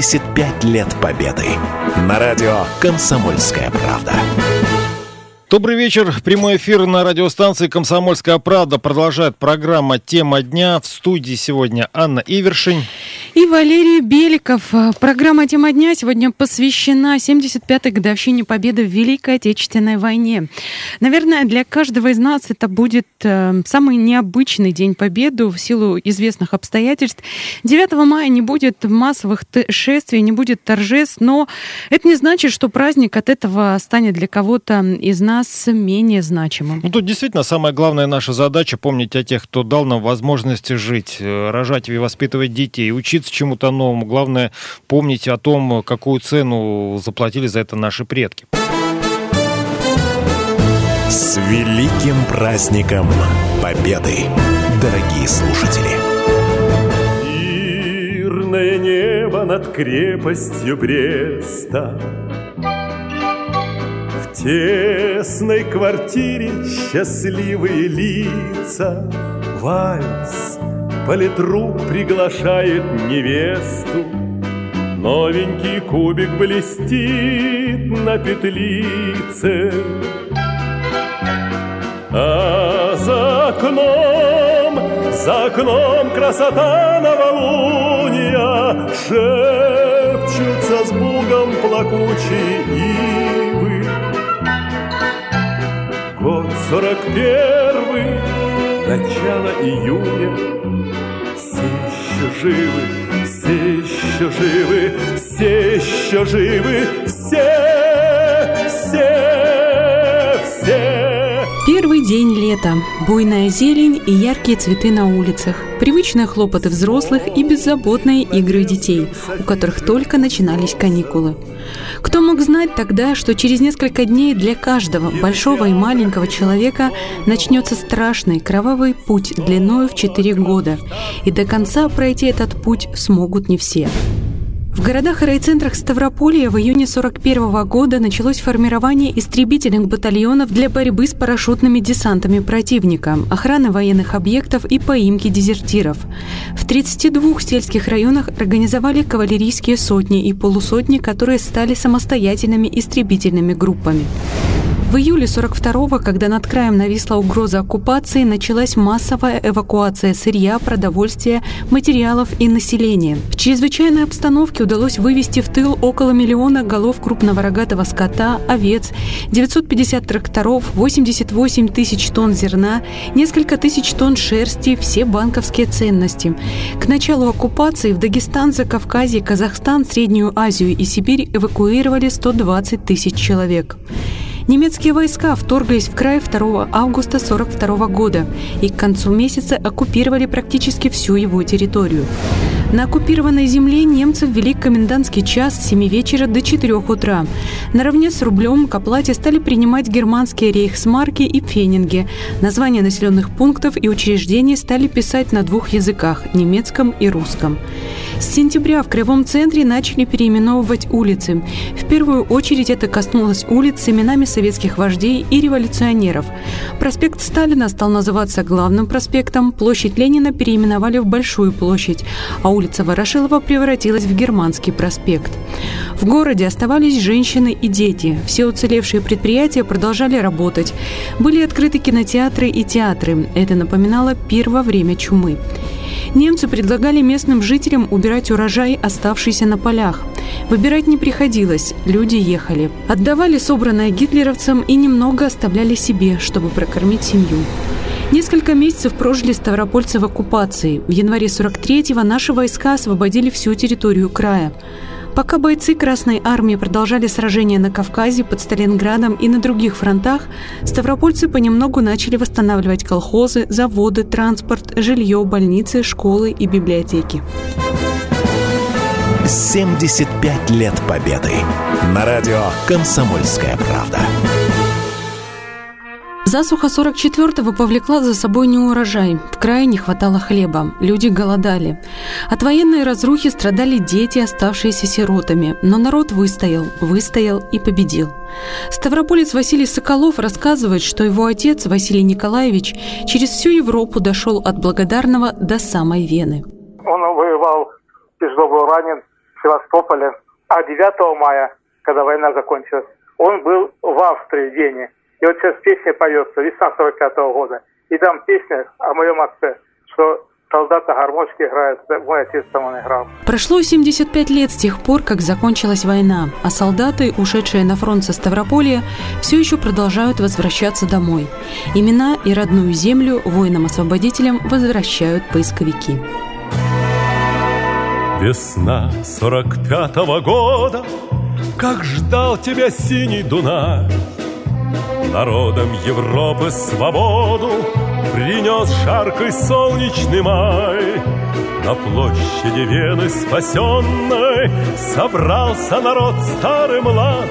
75 лет Победы. На радио «Комсомольская правда». Добрый вечер. Прямой эфир на радиостанции «Комсомольская правда» продолжает программа «Тема дня». В студии сегодня Анна Ивершин и Валерий Беликов. Программа «Тема дня» сегодня посвящена 75-й годовщине победы в Великой Отечественной войне. Наверное, для каждого из нас это будет э, самый необычный День Победы в силу известных обстоятельств. 9 мая не будет массовых шествий, не будет торжеств, но это не значит, что праздник от этого станет для кого-то из нас менее значимым. Ну, тут действительно самая главная наша задача помнить о тех, кто дал нам возможность жить, э, рожать и воспитывать детей, учиться чему-то новому. Главное помнить о том, какую цену заплатили за это наши предки. С великим праздником Победы, дорогие слушатели! Мирное небо над крепостью Бреста тесной квартире счастливые лица. Вальс Политрук приглашает невесту. Новенький кубик блестит на петлице. А за окном, за окном красота новолуния. Шепчутся с Богом плакучие сорок первый, начало июня. Еще живы, все еще живы, все еще живы, все, день лета, буйная зелень и яркие цветы на улицах, привычные хлопоты взрослых и беззаботные игры детей, у которых только начинались каникулы. Кто мог знать тогда, что через несколько дней для каждого, большого и маленького человека, начнется страшный кровавый путь длиною в 4 года, и до конца пройти этот путь смогут не все. В городах и райцентрах Ставрополья в июне 1941 года началось формирование истребительных батальонов для борьбы с парашютными десантами противника, охраны военных объектов и поимки дезертиров. В 32 сельских районах организовали кавалерийские сотни и полусотни, которые стали самостоятельными истребительными группами. В июле 42-го, когда над краем нависла угроза оккупации, началась массовая эвакуация сырья, продовольствия, материалов и населения. В чрезвычайной обстановке удалось вывести в тыл около миллиона голов крупного рогатого скота, овец, 950 тракторов, 88 тысяч тонн зерна, несколько тысяч тонн шерсти, все банковские ценности. К началу оккупации в Дагестан, Закавказье, Казахстан, Среднюю Азию и Сибирь эвакуировали 120 тысяч человек. Немецкие войска вторглись в край 2 августа 1942 года и к концу месяца оккупировали практически всю его территорию. На оккупированной земле немцы ввели комендантский час с 7 вечера до 4 утра. Наравне с рублем к оплате стали принимать германские рейхсмарки и пфенинги. Названия населенных пунктов и учреждений стали писать на двух языках – немецком и русском. С сентября в Кривом центре начали переименовывать улицы. В первую очередь это коснулось улиц с именами советских вождей и революционеров. Проспект Сталина стал называться главным проспектом, площадь Ленина переименовали в Большую площадь, а улица Ворошилова превратилась в Германский проспект. В городе оставались женщины и дети. Все уцелевшие предприятия продолжали работать. Были открыты кинотеатры и театры. Это напоминало первое время чумы. Немцы предлагали местным жителям убирать урожай, оставшийся на полях. Выбирать не приходилось, люди ехали. Отдавали собранное гитлеровцам и немного оставляли себе, чтобы прокормить семью. Несколько месяцев прожили ставропольцы в оккупации. В январе 43-го наши войска освободили всю территорию края. Пока бойцы Красной Армии продолжали сражения на Кавказе, под Сталинградом и на других фронтах, ставропольцы понемногу начали восстанавливать колхозы, заводы, транспорт, жилье, больницы, школы и библиотеки. 75 лет Победы. На радио «Комсомольская правда». Засуха 44-го повлекла за собой неурожай. В крае не хватало хлеба. Люди голодали. От военной разрухи страдали дети, оставшиеся сиротами. Но народ выстоял, выстоял и победил. Ставрополец Василий Соколов рассказывает, что его отец Василий Николаевич через всю Европу дошел от Благодарного до самой Вены. Он воевал, тяжело ранен в Севастополе. А 9 мая, когда война закончилась, он был в Австрии, в Вене. И вот сейчас песня поется, весна 45 -го года. И там песня о моем отце, что солдата гармошки играет, мой отец там он играл. Прошло 75 лет с тех пор, как закончилась война, а солдаты, ушедшие на фронт со Ставрополя, все еще продолжают возвращаться домой. Имена и родную землю воинам-освободителям возвращают поисковики. Весна сорок пятого года, Как ждал тебя синий Дунай, Народом Европы свободу Принес жаркий солнечный май. На площади Вены спасенной Собрался народ старый млад,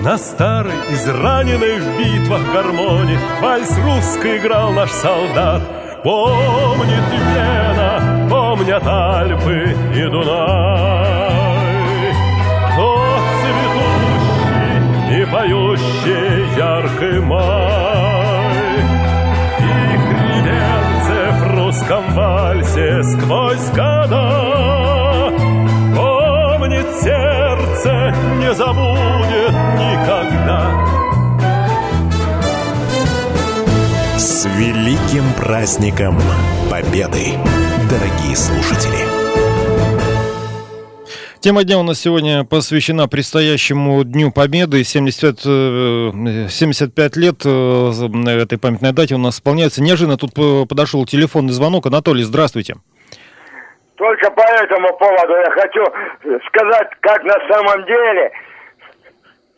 на старой, израненной в битвах гармоне Вальс русский играл наш солдат. Помнит Вена, помнят Альпы и Дунай. Поющий яркий май. Их ревенце в русском вальсе сквозь года Помнит сердце, не забудет никогда. С великим праздником Победы, дорогие слушатели! Тема дня у нас сегодня посвящена предстоящему Дню Победы. 75, 75 э, лет э, этой памятной дате у нас исполняется. Неожиданно тут подошел телефонный звонок. Анатолий, здравствуйте. Только по этому поводу я хочу сказать, как на самом деле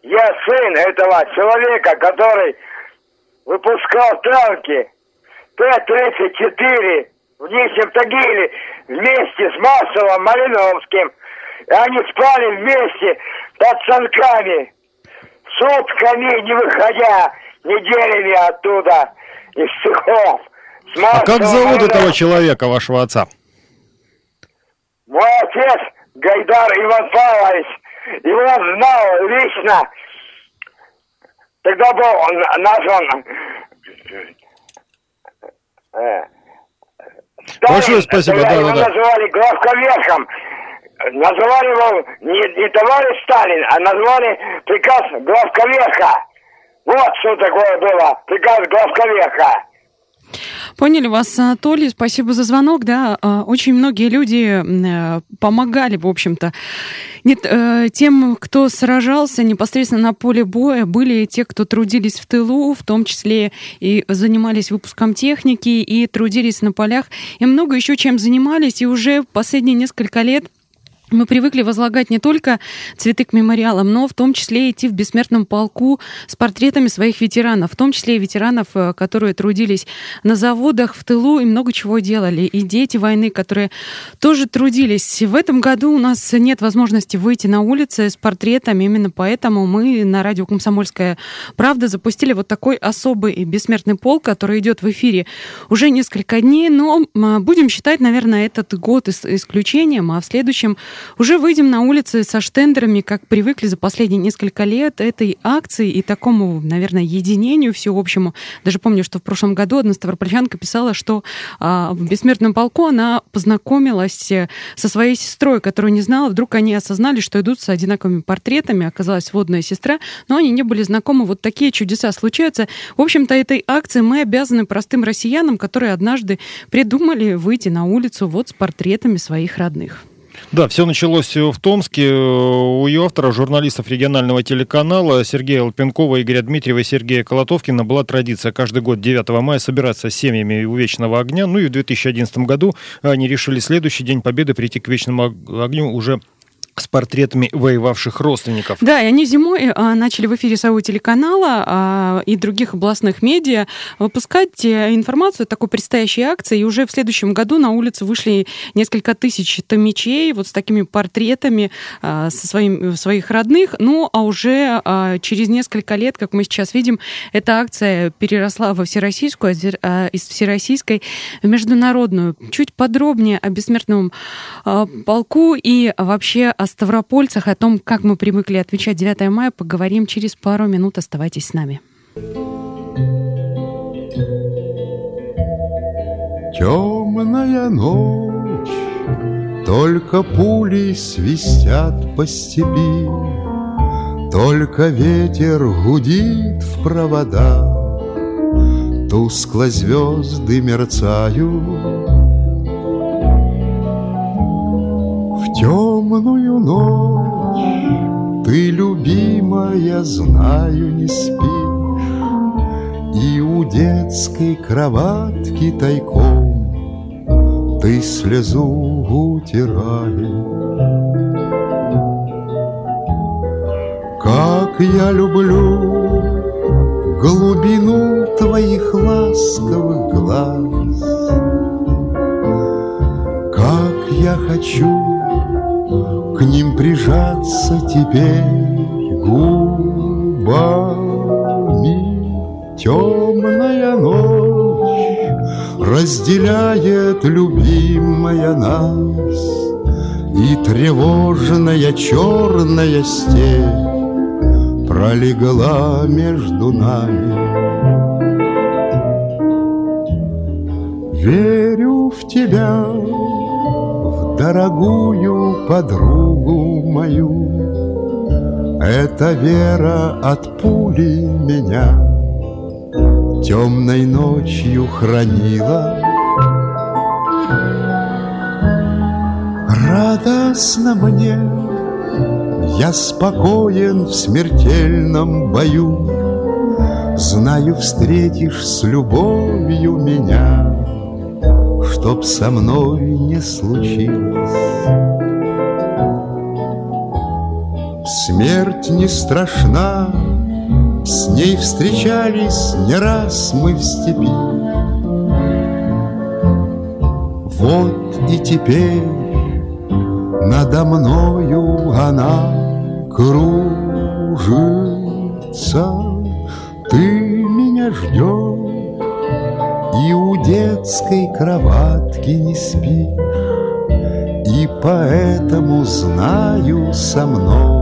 я сын этого человека, который выпускал танки Т-34 в Нижнем Тагиле вместе с Массовым Малиновским. И они спали вместе под санками, сутками не выходя, неделями оттуда, из цехов. А как зовут этого человека, вашего отца? Мой отец Гайдар Иван Павлович. Его знал лично. Тогда был назван э, Большое спасибо, да, его да, да. называли главковерхом. Называли его не, не товарищ Сталин, а назвали приказ главковерха. Вот что такое было, приказ главковерха. Поняли вас, Анатолий. Спасибо за звонок. Да, а, очень многие люди э, помогали, в общем-то. Нет, э, тем, кто сражался непосредственно на поле боя, были те, кто трудились в тылу, в том числе и занимались выпуском техники, и трудились на полях, и много еще чем занимались. И уже последние несколько лет мы привыкли возлагать не только цветы к мемориалам, но в том числе идти в бессмертном полку с портретами своих ветеранов, в том числе и ветеранов, э, которые трудились на заводах, в тылу и много чего делали. И дети войны, которые тоже трудились. В этом году у нас нет возможности выйти на улицы с портретами. Именно поэтому мы на радио «Комсомольская правда» запустили вот такой особый бессмертный полк, который идет в эфире уже несколько дней. Но будем считать, наверное, этот год исключением, а в следующем уже выйдем на улицы со штендерами, как привыкли за последние несколько лет этой акции и такому, наверное, единению всеобщему. Даже помню, что в прошлом году одна ставропольчанка писала, что а, в бессмертном полку она познакомилась э, со своей сестрой, которую не знала. Вдруг они осознали, что идут с одинаковыми портретами. Оказалась водная сестра, но они не были знакомы. Вот такие чудеса случаются. В общем-то, этой акции мы обязаны простым россиянам, которые однажды придумали выйти на улицу вот с портретами своих родных. Да, все началось в Томске. У ее автора, журналистов регионального телеканала Сергея Лапенкова, Игоря Дмитриева и Сергея Колотовкина была традиция каждый год 9 мая собираться с семьями у Вечного огня. Ну и в 2011 году они решили следующий день Победы прийти к Вечному огню уже с портретами воевавших родственников. Да, и они зимой а, начали в эфире своего телеканала а, и других областных медиа выпускать э, информацию о такой предстоящей акции. И уже в следующем году на улицу вышли несколько тысяч томичей вот с такими портретами а, со своим, своих родных. Ну, а уже а, через несколько лет, как мы сейчас видим, эта акция переросла во всероссийскую, а из всероссийской в международную. Чуть подробнее о бессмертном а, полку и вообще о ставропольцах, о том, как мы привыкли отвечать 9 мая, поговорим через пару минут. Оставайтесь с нами. Темная ночь, Только пули свистят по степи, Только ветер гудит в провода, Тускло звезды мерцают. В темную ночь. Ты, любимая, знаю, не спишь, И у детской кроватки тайком ты слезу утираешь. Как я люблю глубину твоих ласковых глаз, Как я хочу к ним прижаться теперь губами. Темная ночь разделяет любимая нас, И тревожная черная степь пролегла между нами. Верю в тебя, дорогую подругу мою. Эта вера от пули меня темной ночью хранила. Радостно мне я спокоен в смертельном бою, Знаю, встретишь с любовью меня, Чтоб со мной не случилось. Смерть не страшна, с ней встречались не раз мы в степи. Вот и теперь надо мною она кружится, ты меня ждешь, и у детской кроватки не спишь, и поэтому знаю со мной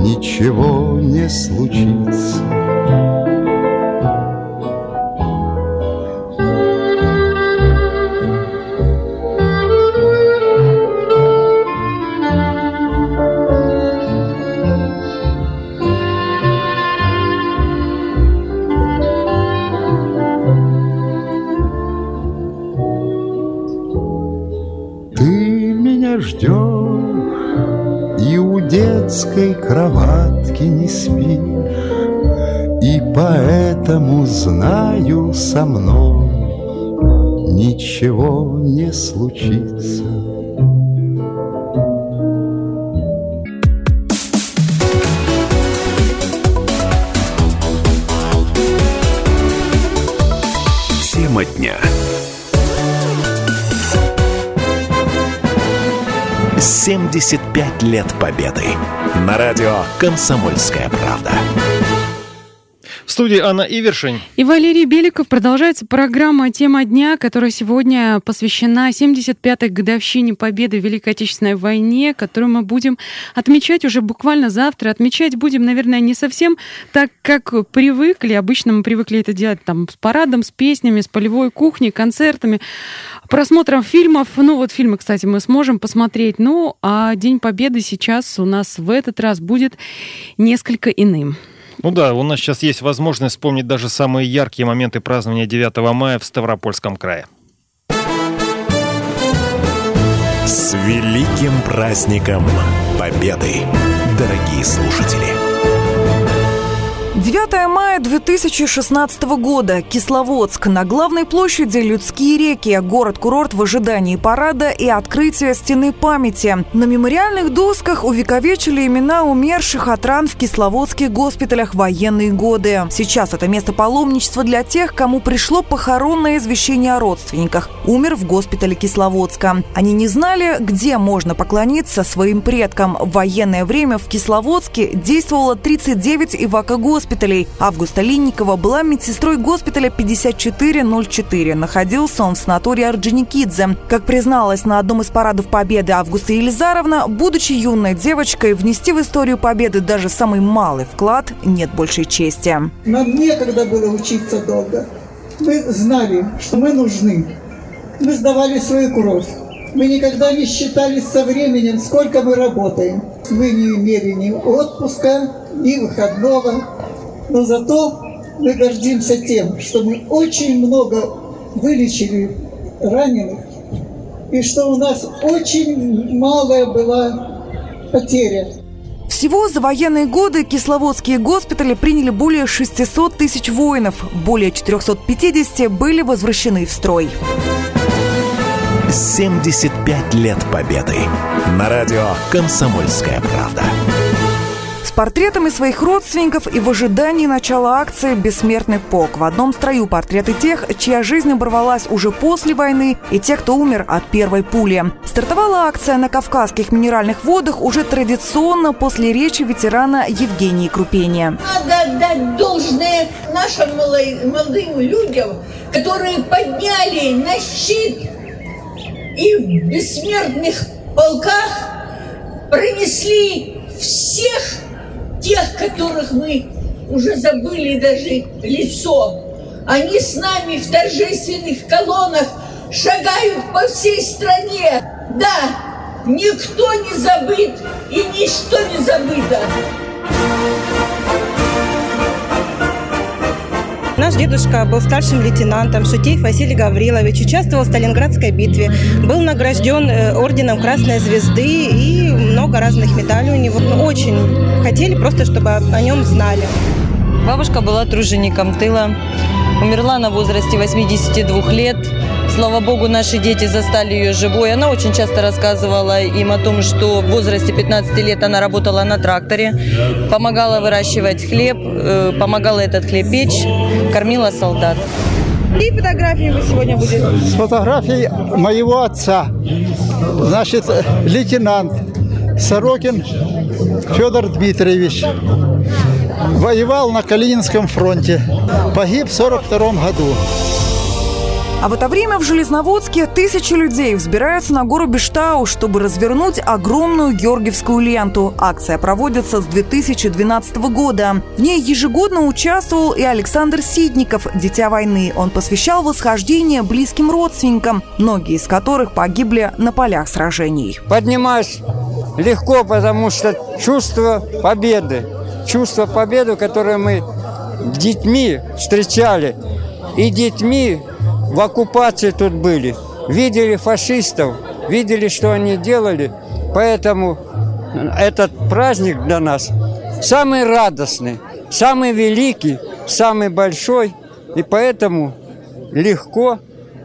ничего не случится. Спишь, И поэтому знаю со мной Ничего не случится. Тема дня. 75 лет Победы. На радио «Комсомольская правда». Студии Анна Ивершин. И Валерий Беликов. Продолжается программа «Тема дня», которая сегодня посвящена 75-й годовщине победы в Великой Отечественной войне, которую мы будем отмечать уже буквально завтра. Отмечать будем, наверное, не совсем так, как привыкли. Обычно мы привыкли это делать там с парадом, с песнями, с полевой кухней, концертами просмотром фильмов. Ну, вот фильмы, кстати, мы сможем посмотреть. Ну, а День Победы сейчас у нас в этот раз будет несколько иным. Ну да, у нас сейчас есть возможность вспомнить даже самые яркие моменты празднования 9 мая в Ставропольском крае. С великим праздником Победы, дорогие слушатели! 9 мая 2016 года. Кисловодск. На главной площади людские реки. Город-курорт в ожидании парада и открытия стены памяти. На мемориальных досках увековечили имена умерших от ран в кисловодских госпиталях военные годы. Сейчас это место паломничества для тех, кому пришло похоронное извещение о родственниках. Умер в госпитале Кисловодска. Они не знали, где можно поклониться своим предкам. В военное время в Кисловодске действовало 39 ивако-госпиталей госпиталей. Августа Линникова была медсестрой госпиталя 5404. Находился он в санатории Орджоникидзе. Как призналась на одном из парадов Победы Августа Елизаровна, будучи юной девочкой, внести в историю Победы даже самый малый вклад нет большей чести. Нам некогда было учиться долго. Мы знали, что мы нужны. Мы сдавали свою кровь. Мы никогда не считались со временем, сколько мы работаем. Мы не имели ни отпуска, ни выходного. Но зато мы гордимся тем, что мы очень много вылечили раненых, и что у нас очень малая была потеря. Всего за военные годы кисловодские госпитали приняли более 600 тысяч воинов. Более 450 были возвращены в строй. 75 лет Победы. На радио «Комсомольская правда». С портретами своих родственников и в ожидании начала акции «Бессмертный полк». В одном строю портреты тех, чья жизнь оборвалась уже после войны, и тех, кто умер от первой пули. Стартовала акция на Кавказских минеральных водах уже традиционно после речи ветерана Евгении Крупения. Надо отдать должное нашим молодым людям, которые подняли на щит и в бессмертных полках пронесли всех тех, которых мы уже забыли даже лицо. Они с нами в торжественных колоннах шагают по всей стране. Да, никто не забыт и ничто не забыто. Наш дедушка был старшим лейтенантом, Шутеев Василий Гаврилович, участвовал в Сталинградской битве, был награжден э, орденом Красной Звезды и много разных медалей у него. Мы очень хотели просто, чтобы о нем знали. Бабушка была тружеником тыла, умерла на возрасте 82 лет. Слава богу, наши дети застали ее живой. Она очень часто рассказывала им о том, что в возрасте 15 лет она работала на тракторе, помогала выращивать хлеб, э, помогала этот хлеб печь, кормила солдат. И фотографии вы сегодня будете? С фотографией моего отца. Значит, лейтенант Сорокин Федор Дмитриевич. Воевал на Калининском фронте. Погиб в 42 году. А в это время в Железноводске тысячи людей взбираются на гору Бештау, чтобы развернуть огромную георгиевскую ленту. Акция проводится с 2012 года. В ней ежегодно участвовал и Александр Сидников, дитя войны. Он посвящал восхождение близким родственникам, многие из которых погибли на полях сражений. Поднимаюсь легко, потому что чувство победы, чувство победы, которое мы детьми встречали, и детьми в оккупации тут были, видели фашистов, видели, что они делали. Поэтому этот праздник для нас самый радостный, самый великий, самый большой. И поэтому легко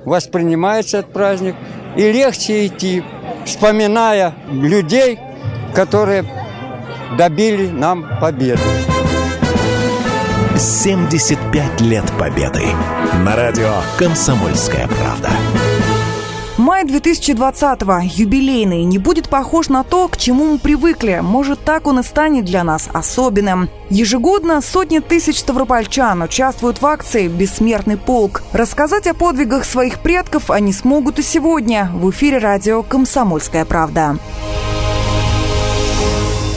воспринимается этот праздник. И легче идти, вспоминая людей, которые добили нам победу. 75 лет Победы. На радио «Комсомольская правда». Май 2020-го, юбилейный, не будет похож на то, к чему мы привыкли. Может, так он и станет для нас особенным. Ежегодно сотни тысяч ставропольчан участвуют в акции «Бессмертный полк». Рассказать о подвигах своих предков они смогут и сегодня. В эфире радио «Комсомольская правда».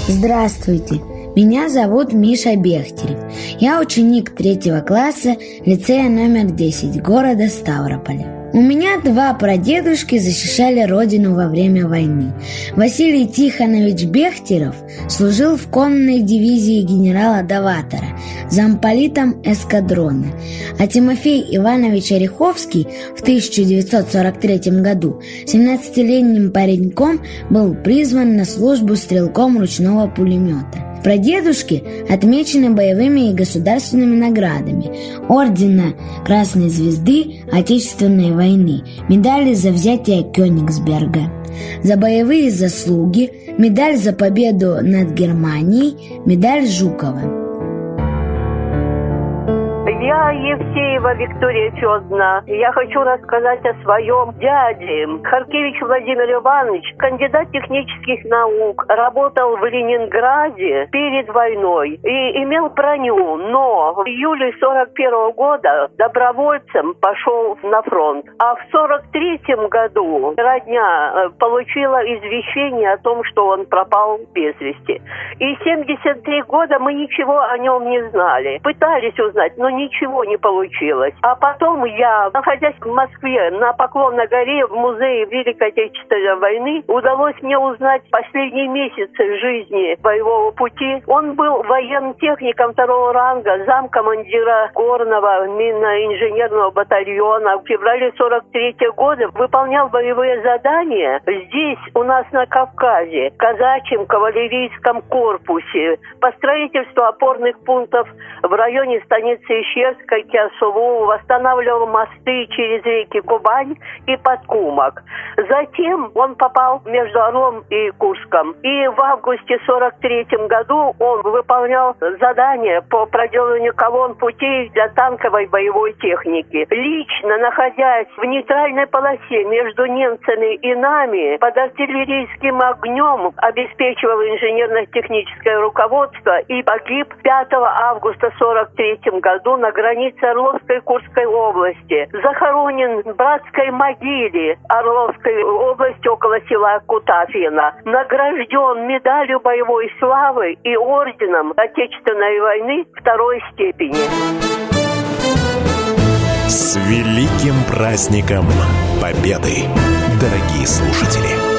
Здравствуйте. Меня зовут Миша Бехтерев. Я ученик третьего класса лицея номер 10 города Ставрополя. У меня два прадедушки защищали родину во время войны. Василий Тихонович Бехтерев служил в конной дивизии генерала Даватора, замполитом эскадрона, а Тимофей Иванович Ореховский в 1943 году 17-летним пареньком был призван на службу стрелком ручного пулемета. Прадедушки отмечены боевыми и государственными наградами. Ордена Красной Звезды Отечественной войны, медали за взятие Кёнигсберга, за боевые заслуги, медаль за победу над Германией, медаль Жукова. Евсеева Виктория Федоровна. Я хочу рассказать о своем дяде. Харкевич Владимир Иванович, кандидат технических наук, работал в Ленинграде перед войной и имел броню, но в июле 41 года добровольцем пошел на фронт. А в 43 году родня э, получила извещение о том, что он пропал без вести. И 73 года мы ничего о нем не знали. Пытались узнать, но ничего ничего не получилось. А потом я, находясь в Москве на Поклонной горе в музее Великой Отечественной войны, удалось мне узнать последние месяцы жизни боевого пути. Он был военным техником второго ранга, замкомандира горного минно-инженерного батальона. В феврале 43 года выполнял боевые задания здесь, у нас на Кавказе, казачьем кавалерийском корпусе, по строительству опорных пунктов в районе станицы Ищерска, Киасулу, восстанавливал мосты через реки Кубань и Подкумок. Затем он попал между Орлом и Курском. И в августе 43 году он выполнял задание по проделыванию колонн путей для танковой боевой техники. Лично находясь в нейтральной полосе между немцами и нами, под артиллерийским огнем обеспечивал инженерно-техническое руководство и погиб 5 августа 43 году на границе Орловской и Курской области. Захоронен в братской могиле Орловской области около села Кутафина. Награжден медалью боевой славы и орденом Отечественной войны второй степени. С великим праздником Победы, дорогие слушатели!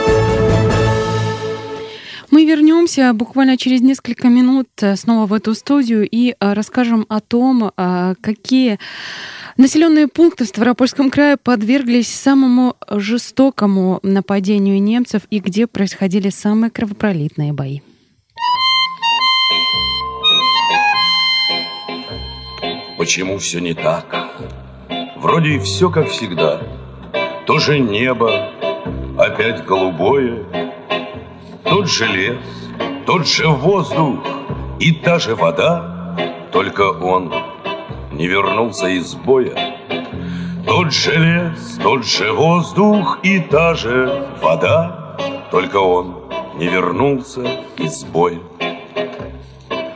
Мы вернемся буквально через несколько минут э, снова в эту студию и э, расскажем о том, э, какие населенные пункты в Ставропольском крае подверглись самому жестокому нападению немцев и где происходили самые кровопролитные бои. Почему все не так? Вроде и все как всегда. То же небо, опять голубое, тот же лес, тот же воздух и та же вода, только он не вернулся из боя. Тот же лес, тот же воздух и та же вода, только он не вернулся из боя.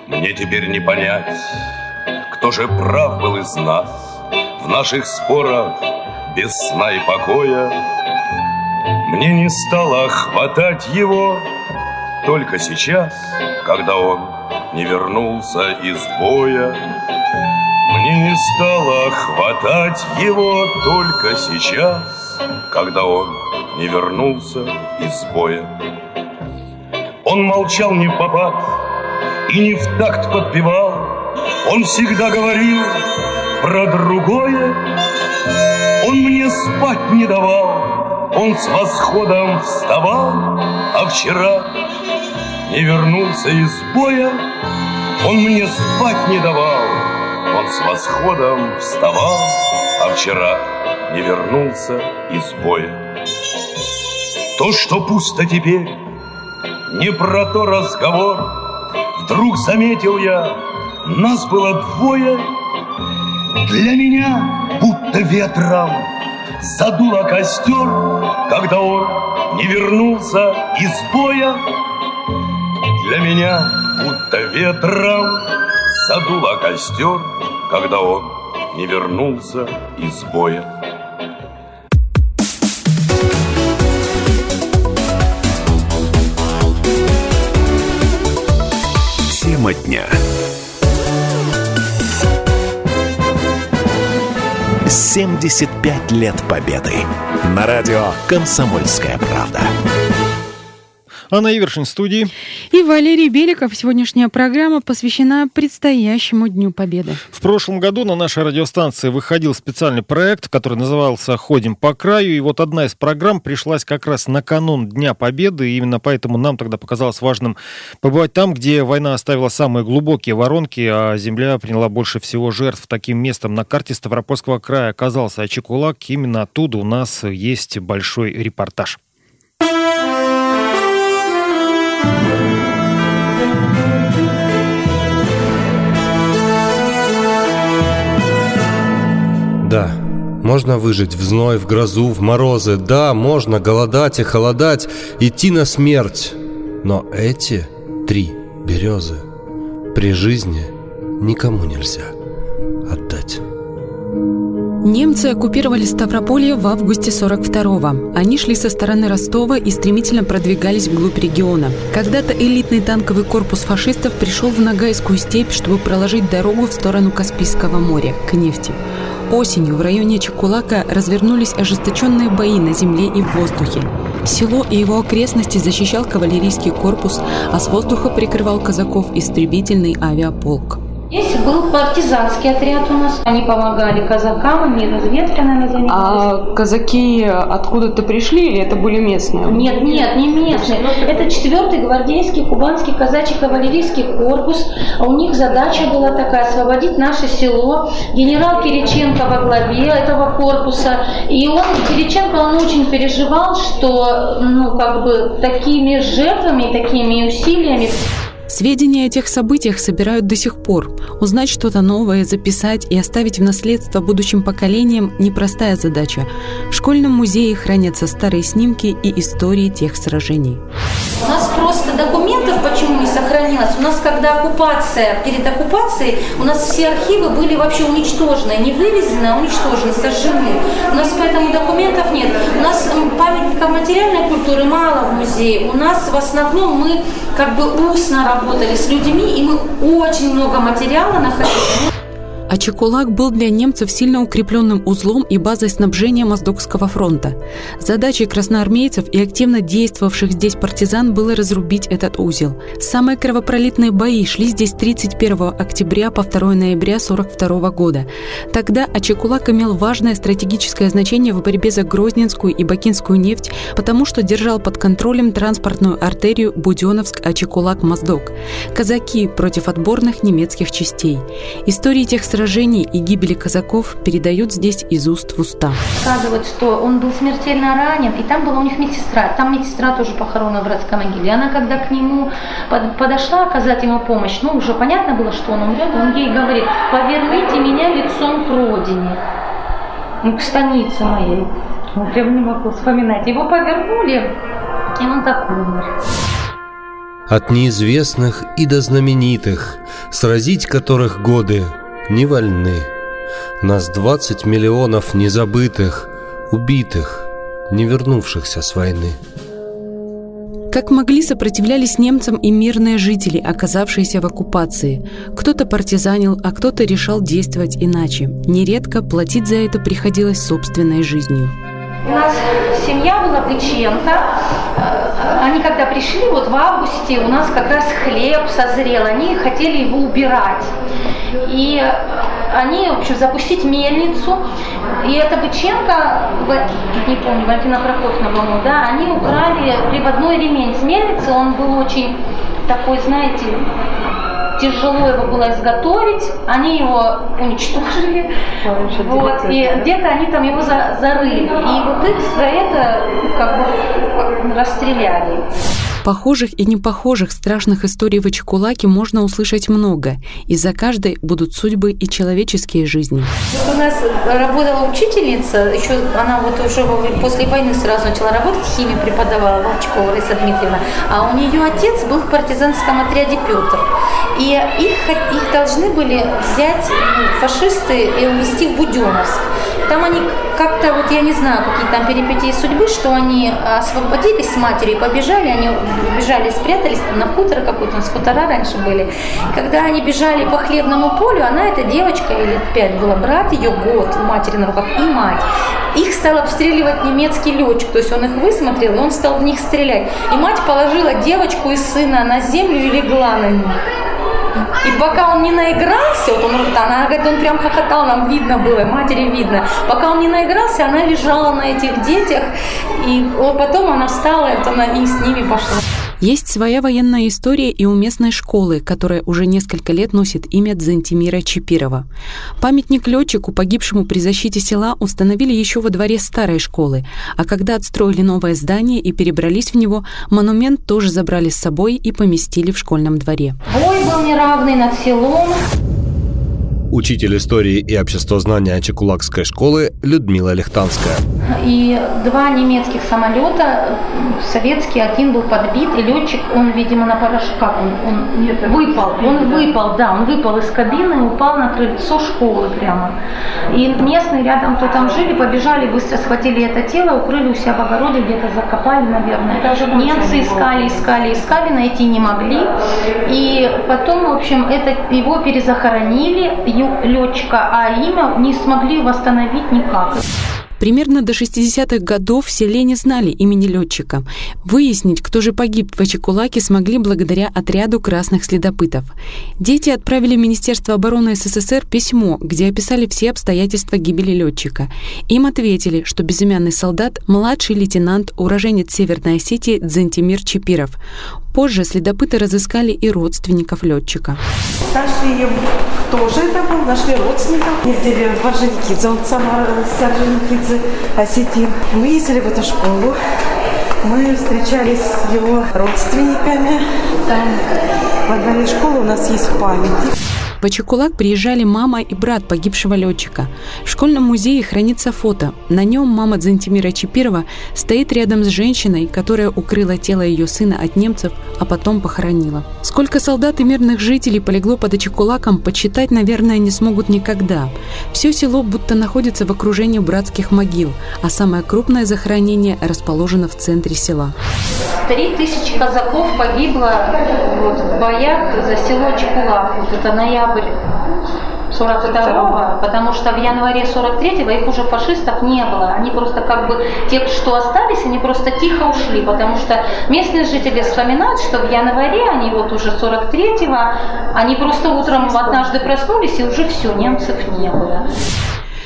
Мне теперь не понять, кто же прав был из нас в наших спорах без сна и покоя. Мне не стало хватать его только сейчас, когда он не вернулся из боя, мне не стало хватать его только сейчас, когда он не вернулся из боя. Он молчал не в попад и не в такт подпевал, он всегда говорил про другое, он мне спать не давал, он с восходом вставал, а вчера не вернулся из боя, он мне спать не давал, он с восходом вставал, а вчера не вернулся из боя. То, что пусто теперь, не про то разговор, вдруг заметил я, нас было двое, для меня будто ветром задуло костер, когда он не вернулся из боя. Для меня будто ветром задуло костер, когда он не вернулся из боя. Тема дня. Семьдесят пять лет Победы. На радио «Комсомольская правда». Анна Ивершин студии. И Валерий Беликов. Сегодняшняя программа посвящена предстоящему Дню Победы. В прошлом году на нашей радиостанции выходил специальный проект, который назывался «Ходим по краю». И вот одна из программ пришлась как раз на канун Дня Победы. И именно поэтому нам тогда показалось важным побывать там, где война оставила самые глубокие воронки, а земля приняла больше всего жертв. Таким местом на карте Ставропольского края оказался Ачекулак. Именно оттуда у нас есть большой репортаж. Да, можно выжить в зной, в грозу, в морозы. Да, можно голодать и холодать, идти на смерть. Но эти три березы при жизни никому нельзя отдать. Немцы оккупировали Ставрополье в августе 42-го. Они шли со стороны Ростова и стремительно продвигались вглубь региона. Когда-то элитный танковый корпус фашистов пришел в Ногайскую степь, чтобы проложить дорогу в сторону Каспийского моря, к нефти. Осенью в районе Чекулака развернулись ожесточенные бои на земле и в воздухе. Село и его окрестности защищал кавалерийский корпус, а с воздуха прикрывал казаков истребительный авиаполк. Здесь был партизанский отряд у нас. Они помогали казакам, они разведками занимались. А казаки откуда-то пришли или это были местные? Нет, нет, не местные. Это 4-й гвардейский кубанский казачий кавалерийский корпус. У них задача была такая, освободить наше село. Генерал Кириченко во главе этого корпуса. И он, Кириченко, он очень переживал, что ну, как бы такими жертвами, такими усилиями Сведения о тех событиях собирают до сих пор. Узнать что-то новое, записать и оставить в наследство будущим поколениям – непростая задача. В школьном музее хранятся старые снимки и истории тех сражений. У нас просто документов сохранилось? У нас, когда оккупация, перед оккупацией, у нас все архивы были вообще уничтожены, не вывезены, а уничтожены, сожжены. У нас поэтому документов нет. У нас памятников материальной культуры мало в музее. У нас в основном мы как бы устно работали с людьми, и мы очень много материала находили. А Чекулак был для немцев сильно укрепленным узлом и базой снабжения Моздокского фронта. Задачей красноармейцев и активно действовавших здесь партизан было разрубить этот узел. Самые кровопролитные бои шли здесь 31 октября по 2 ноября 1942 года. Тогда Ачекулак имел важное стратегическое значение в борьбе за Грозненскую и Бакинскую нефть, потому что держал под контролем транспортную артерию Буденовск-Ачекулак-Моздок. Казаки против отборных немецких частей. Истории тех сражений сражений и гибели казаков передают здесь из уст в уста. Сказывают, что он был смертельно ранен, и там была у них медсестра. Там медсестра тоже похоронена в братской могиле. И она, когда к нему подошла оказать ему помощь, ну, уже понятно было, что он умрет, он ей говорит, поверните меня лицом к родине, ну, к станице моей. Ну, прям не могу вспоминать. Его повернули, и он так умер. От неизвестных и до знаменитых, сразить которых годы не вольны. Нас 20 миллионов незабытых, убитых, не вернувшихся с войны. Как могли, сопротивлялись немцам и мирные жители, оказавшиеся в оккупации. Кто-то партизанил, а кто-то решал действовать иначе. Нередко платить за это приходилось собственной жизнью. У нас семья была Быченко. Они когда пришли, вот в августе у нас как раз хлеб созрел, они хотели его убирать. И они, в общем, запустить мельницу. И это Быченко, не помню, Валентина Прокофьевна, по да, они украли приводной ремень с мельницы, он был очень такой, знаете, тяжело его было изготовить, они его уничтожили, вот, и где-то они там его за, зарыли, и вот их за это как бы расстреляли. Похожих и непохожих страшных историй в Ичкулаке можно услышать много, и за каждой будут судьбы и человеческие жизни. Вот у нас работала учительница, еще она вот уже после войны сразу начала работать, химию преподавала Волчкова Лариса Дмитриевна, а у нее отец был в партизанском отряде Петр. И их, их должны были взять фашисты и увезти в Буденновск. Там они как-то, вот я не знаю, какие там перипетии судьбы, что они освободились с матерью, побежали, они бежали, спрятались там на хутор какой-то, нас хутора раньше были. Когда они бежали по хлебному полю, она, эта девочка, или пять была, брат ее год, у матери на руках, и мать. Их стал обстреливать немецкий летчик, то есть он их высмотрел, и он стал в них стрелять. И мать положила девочку и сына на землю и легла на них. И пока он не наигрался, вот он, она говорит, он прям хохотал, нам видно было, матери видно. Пока он не наигрался, она лежала на этих детях, и потом она встала, и она и с ними пошла. Есть своя военная история и у местной школы, которая уже несколько лет носит имя Дзантимира Чипирова. Памятник летчику, погибшему при защите села, установили еще во дворе старой школы, а когда отстроили новое здание и перебрались в него, монумент тоже забрали с собой и поместили в школьном дворе. Бой был неравный над селом. Учитель истории и обществознания Чекулакской школы Людмила Лехтанская. И два немецких самолета, советский, один был подбит, и летчик, он, видимо, на парашют, как он, он Нет, выпал, он выпал, да, он выпал из кабины и упал на крыльцо школы прямо. И местные рядом, кто там жили, побежали, быстро схватили это тело, укрыли у себя в огороде, где-то закопали, наверное. Немцы искали, искали, искали, найти не могли. И потом, в общем, это, его перезахоронили, летчика, а имя не смогли восстановить никак. Примерно до 60-х годов в селе не знали имени летчика. Выяснить, кто же погиб в Ачекулаке, смогли благодаря отряду красных следопытов. Дети отправили в Министерство обороны СССР письмо, где описали все обстоятельства гибели летчика. Им ответили, что безымянный солдат – младший лейтенант, уроженец Северной Осетии Дзентимир Чипиров. Позже следопыты разыскали и родственников летчика. Нашли, кто же это был, нашли родственников. Ездили в Орджоникидзе, он сам Орджоникидзе Осетии. Мы ездили в эту школу. Мы встречались с его родственниками. Там во дворе школы у нас есть памятник. В Чекулак приезжали мама и брат погибшего летчика. В школьном музее хранится фото. На нем мама Дзантимира Чипирова стоит рядом с женщиной, которая укрыла тело ее сына от немцев, а потом похоронила. Сколько солдат и мирных жителей полегло под Чекулаком, подсчитать, наверное, не смогут никогда. Все село будто находится в окружении братских могил, а самое крупное захоронение расположено в центре села. Три тысячи казаков погибло вот, в боях за село Чекулак. Вот это ноябрь 42-го, потому что в январе 43-го их уже фашистов не было. Они просто как бы, те, что остались, они просто тихо ушли, потому что местные жители вспоминают, что в январе они вот уже 43-го, они просто утром однажды проснулись и уже все, немцев не было.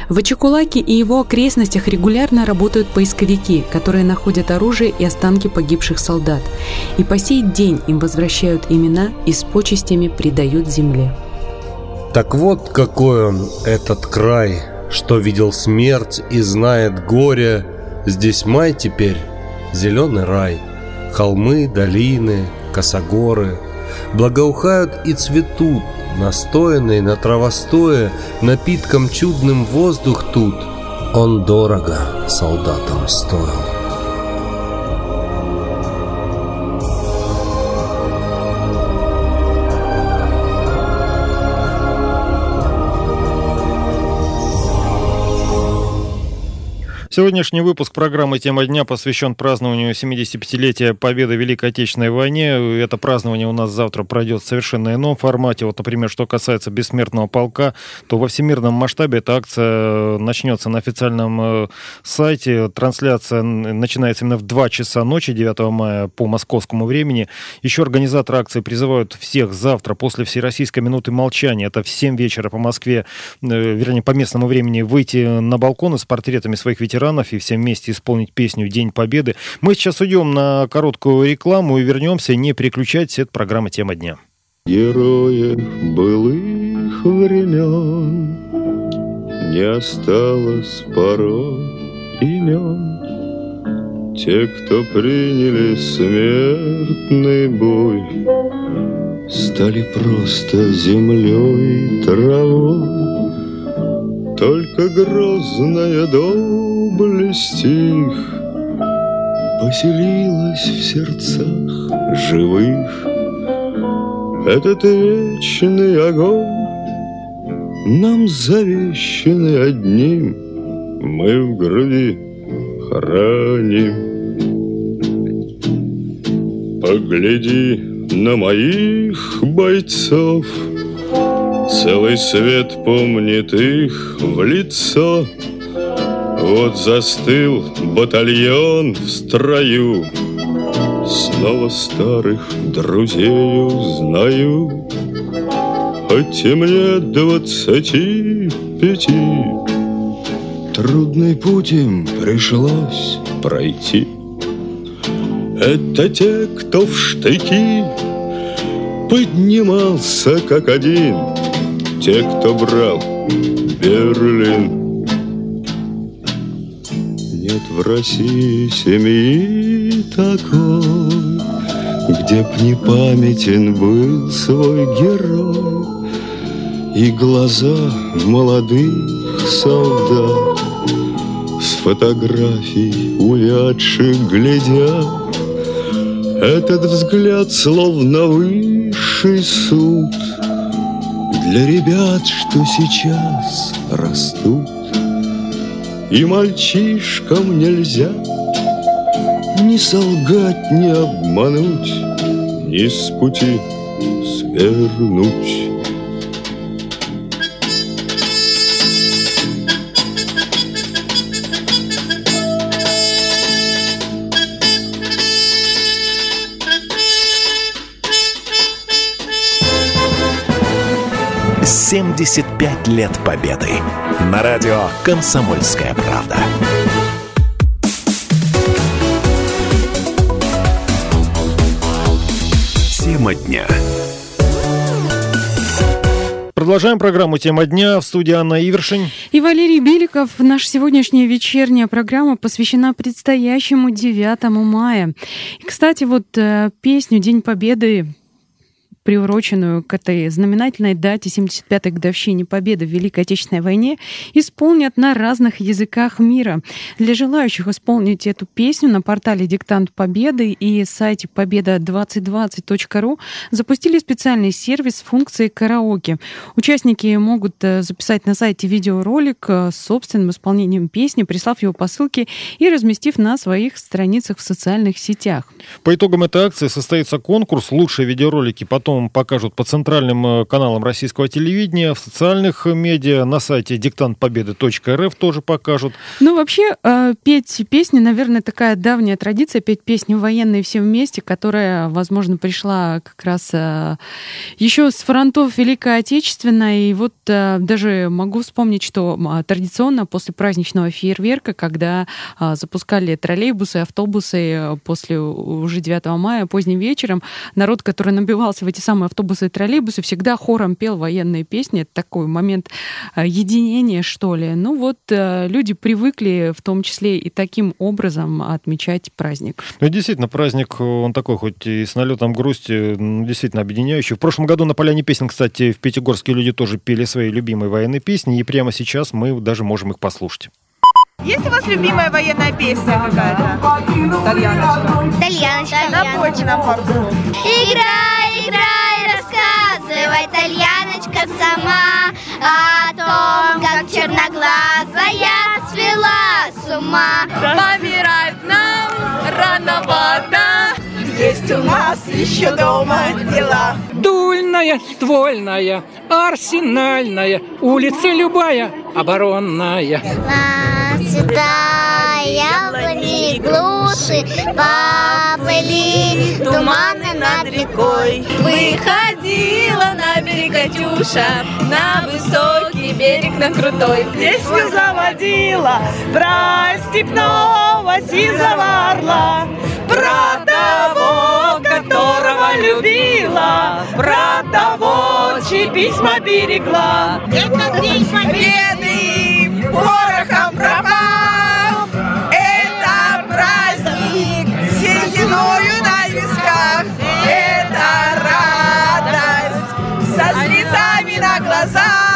В Ачакулаке и его окрестностях регулярно работают поисковики, которые находят оружие и останки погибших солдат. И по сей день им возвращают имена и с почестями предают земле. Так вот какой он, этот край, что видел смерть и знает горе. Здесь май теперь, зеленый рай, холмы, долины, косогоры. Благоухают и цветут, настоянный на травостое, напитком чудным воздух тут. Он дорого солдатам стоил. Сегодняшний выпуск программы «Тема дня» посвящен празднованию 75-летия Победы в Великой Отечественной войне. Это празднование у нас завтра пройдет в совершенно ином формате. Вот, например, что касается Бессмертного полка, то во всемирном масштабе эта акция начнется на официальном э, сайте. Трансляция начинается именно в 2 часа ночи 9 мая по московскому времени. Еще организаторы акции призывают всех завтра после Всероссийской минуты молчания, это в 7 вечера по Москве, э, вернее, по местному времени, выйти на балконы с портретами своих ветеранов ветеранов и все вместе исполнить песню «День Победы». Мы сейчас уйдем на короткую рекламу и вернемся. Не переключайтесь, это программа «Тема дня». Героев былых времен Не осталось порой имен Те, кто приняли смертный бой Стали просто землей травой только грозная доблесть их Поселилась в сердцах живых. Этот вечный огонь Нам завещанный одним Мы в груди храним. Погляди на моих бойцов — Целый свет помнит их в лицо. Вот застыл батальон в строю. Снова старых друзей узнаю. Хоть и мне двадцати пяти, Трудный путь им пришлось пройти. Это те, кто в штыки поднимался как один — те, кто брал Берлин. В России семьи такой, Где б не памятен был свой герой. и глаза молодых солдат С фотографий увядших глядят Этот взгляд словно высший суд Для ребят, что сейчас растут И мальчишкам нельзя Ни солгать, ни обмануть Ни с пути свернуть Семьдесят пять лет Победы. На радио «Комсомольская правда». Тема дня. Продолжаем программу «Тема дня» в студии Анна Ивершин. И Валерий Беликов. Наша сегодняшняя вечерняя программа посвящена предстоящему 9 мая. И, кстати, вот э, песню «День Победы» приуроченную к этой знаменательной дате 75-й годовщине Победы в Великой Отечественной войне, исполнят на разных языках мира. Для желающих исполнить эту песню на портале «Диктант Победы» и сайте победа2020.ру запустили специальный сервис с функцией караоке. Участники могут э, записать на сайте видеоролик э, с собственным исполнением песни, прислав его по ссылке и разместив на своих страницах в социальных сетях. По итогам этой акции состоится конкурс «Лучшие видеоролики». Потом покажут по центральным э, каналам российского телевидения, в социальных медиа, на сайте диктантпобеды.рф тоже покажут. Ну, вообще, э, петь песни, наверное, такая давняя традиция, петь песни военные все вместе, которая, возможно, пришла как раз э, еще с фронтов Великой Отечественной. И вот даже могу вспомнить, что традиционно после праздничного фейерверка, когда запускали троллейбусы, автобусы после уже 9 мая, поздним вечером, народ, который набивался в эти самые автобусы и троллейбусы всегда хором пел военные песни. Это такой момент э, единения, что ли. Ну вот э, люди привыкли в том числе и таким образом отмечать праздник. Ну, действительно, праздник, он такой, хоть и с налетом грусти, действительно объединяющий. В прошлом году на Поляне песен, кстати, в Пятигорске люди тоже пели свои любимые военные песни, и прямо сейчас мы даже можем их послушать. Есть у вас любимая военная песня какая-то? Итальяночка. Итальяночка. Напойте нам пару слов. Играй, играй, рассказывай, итальяночка сама о том, как черноглазая свела с ума. Помирать нам рановато. Есть у нас еще дома дела. Дульная, ствольная, арсенальная, улица любая, оборонная. Цветая яблони глуши поплыли туманы над рекой. Выходила на берег Катюша, на высокий берег, на крутой. Песню заводила про степного сизого орла, про того, которого любила, про того, чьи письма берегла. Это день победы, порохом пропал. Gaza.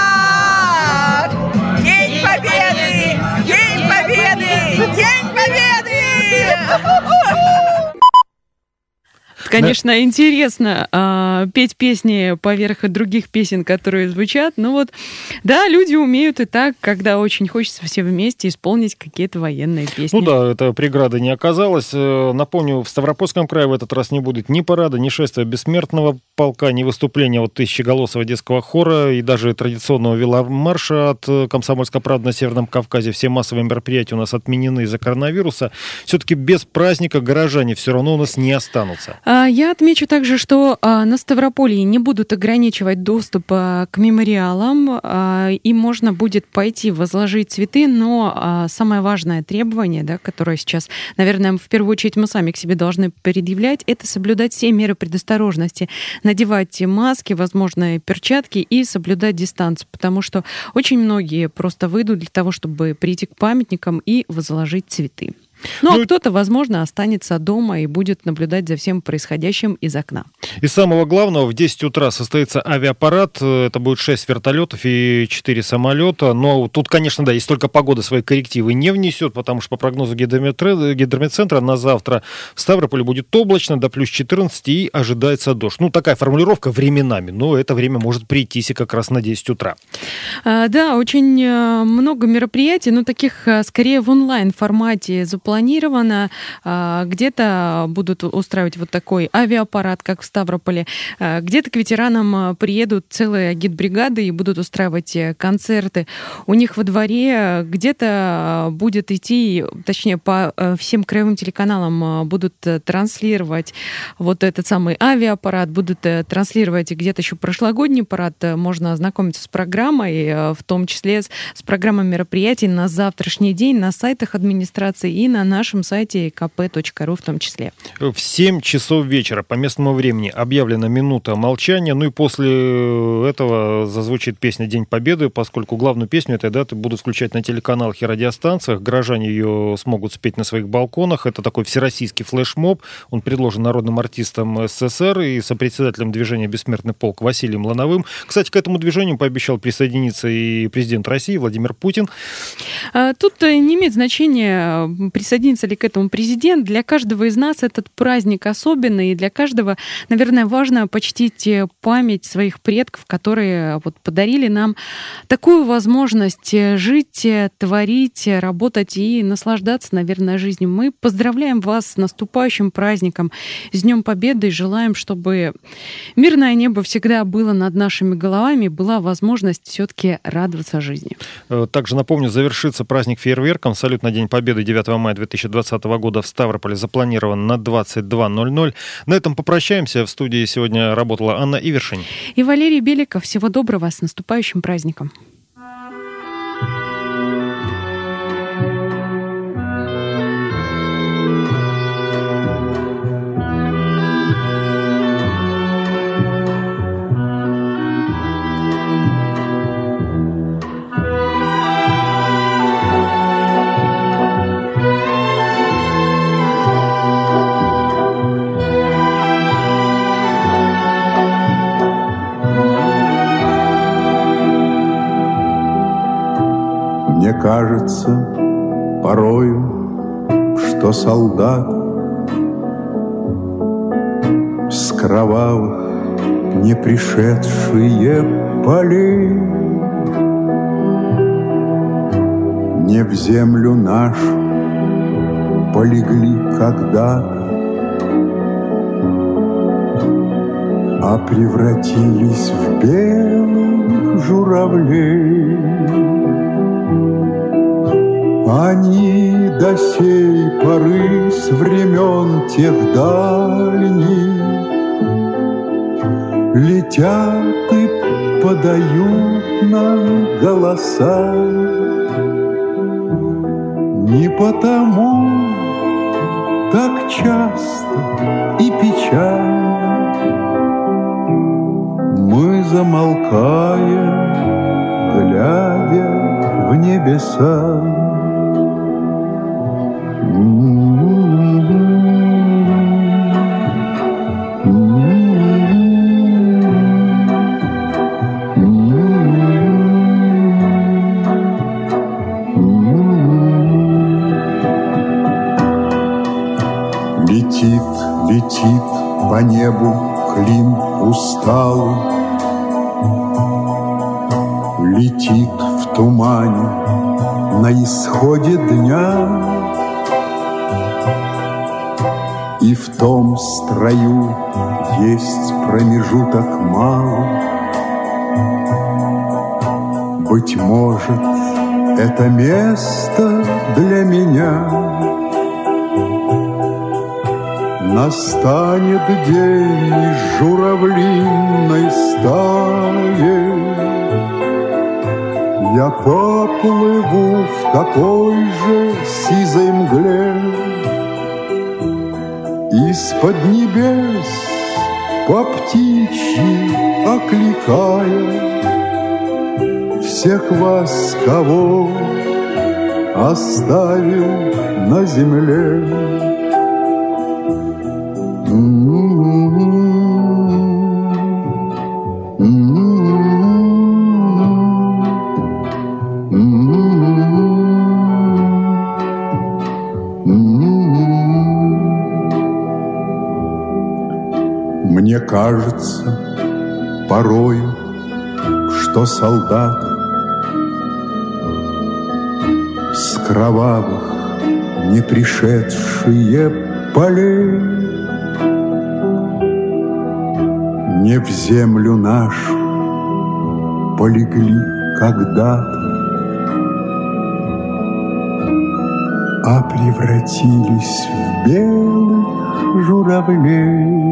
Конечно, интересно а, петь песни поверх других песен, которые звучат. Но вот, да, люди умеют и так, когда очень хочется все вместе исполнить какие-то военные песни. Ну да, это преграды не оказалось. Э, Напомню, в Ставропольском крае в этот раз не будет ни парада, ни шествия бессмертного полка, ни выступления вот тысячеголосого детского хора и даже традиционного веломарша от э, Комсомольской правды на Северном Кавказе. Все массовые мероприятия у нас отменены из-за коронавируса. Все-таки без праздника горожане все равно у нас не останутся. А, Я отмечу также, что а, на Ставрополье не будут ограничивать доступ а, к мемориалам, а, и можно будет пойти возложить цветы, но а, самое важное требование, да, которое сейчас, наверное, в первую очередь мы сами к себе должны предъявлять, это соблюдать все меры предосторожности, надевать маски, возможно, перчатки и соблюдать дистанцию, потому что очень многие просто выйдут для того, чтобы прийти к памятникам и возложить цветы. Ну, а кто-то, возможно, останется дома и будет наблюдать за всем происходящим из окна. И самого главного, в 10 утра состоится авиапарат. Это будет 6 вертолетов и 4 самолета. Но тут, конечно, да, если только погода свои коррективы не внесет, потому что по прогнозу гидрометцентра на завтра в Ставрополе будет облачно до плюс 14 и ожидается дождь. Ну, такая формулировка временами, но это время может прийтись и как раз на 10 утра. А, Да, очень э, много мероприятий, но таких э, скорее в онлайн-формате запланировано. А, Где-то будут устраивать вот такой авиапарат, как в Ставрополе. А, Где-то к ветеранам э, приедут целые гидбригады и будут устраивать э, концерты у них во дворе. Где-то будет идти, точнее, по э, всем краевым телеканалам будут э, транслировать вот этот самый авиапарат, будут транслировать где-то еще прошлогодний парад. Можно ознакомиться с программой, в том числе с, с программой мероприятий на завтрашний день на сайтах администрации и на нашем сайте kp.ru в том числе. В 7 часов вечера по местному времени объявлена минута молчания. Ну и после этого зазвучит песня «День Победы», поскольку главную песню этой даты будут включать на телеканалах и радиостанциях. Горожане ее смогут спеть на своих балконах. Это такой всероссийский флешмоб. Он предложен народным артистом СССР и сопредседателем движения «Бессмертный полк» Василием Лановым. Кстати, к этому движению пообещал присоединиться и президент России Владимир Путин. А, Тут э, не имеет значения, э, присоединится ли к этому президент. Для каждого из нас этот праздник особенный, и для каждого, наверное, важно почтить э, память своих предков, которые вот подарили нам такую возможность э, жить, э, творить, э, работать и наслаждаться, наверное, жизнью. Мы поздравляем вас с наступающим праздником, с Днем Победы и желаем, чтобы мирное небо всегда было над нашими головами, была возможность все-таки радоваться жизни. Э, Также напомню, завершится праздник фейерверком. Салют на День Победы 9 мая 2020 года в Ставрополе запланирован на 22.00. На этом попрощаемся. В студии сегодня работала Анна Ивершин. И Валерий Беликов. Всего доброго, с наступающим праздником. Кажется порою, что солдат С кровавых не пришедшие полей Не в землю нашу полегли когда-то А превратились в белых журавлей они до сей поры с времен тех дальних Летят и подают нам голоса. Не потому так часто и печально Мы замолкаем, глядя в небеса по небу клин усталый, Летит в тумане на исходе дня. И в том строю есть промежуток мал. Быть может, это место для меня Настанет день журавлиной стаи Я поплыву в такой же сизой мгле Из-под небес по птичьи окликая Всех вас, кого оставил на земле. Кажется порою, что солдат с кровавых не пришедшие полей не в землю нашу полегли когда-то, а превратились в белых журавлей.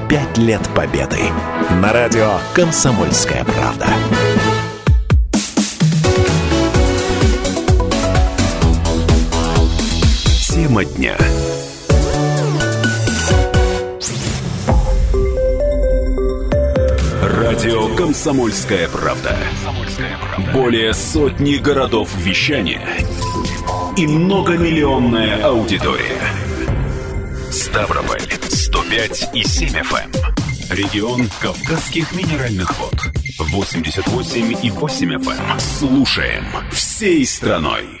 лет Победы. На радио «Комсомольская правда». Тема дня. Радио «Комсомольская правда». Более сотни городов вещания и многомиллионная аудитория. Ставрополь 105 и 7 FM. Эм. Регион Кавказских минеральных вод. 88 и 8 FM. Слушаем всей страной.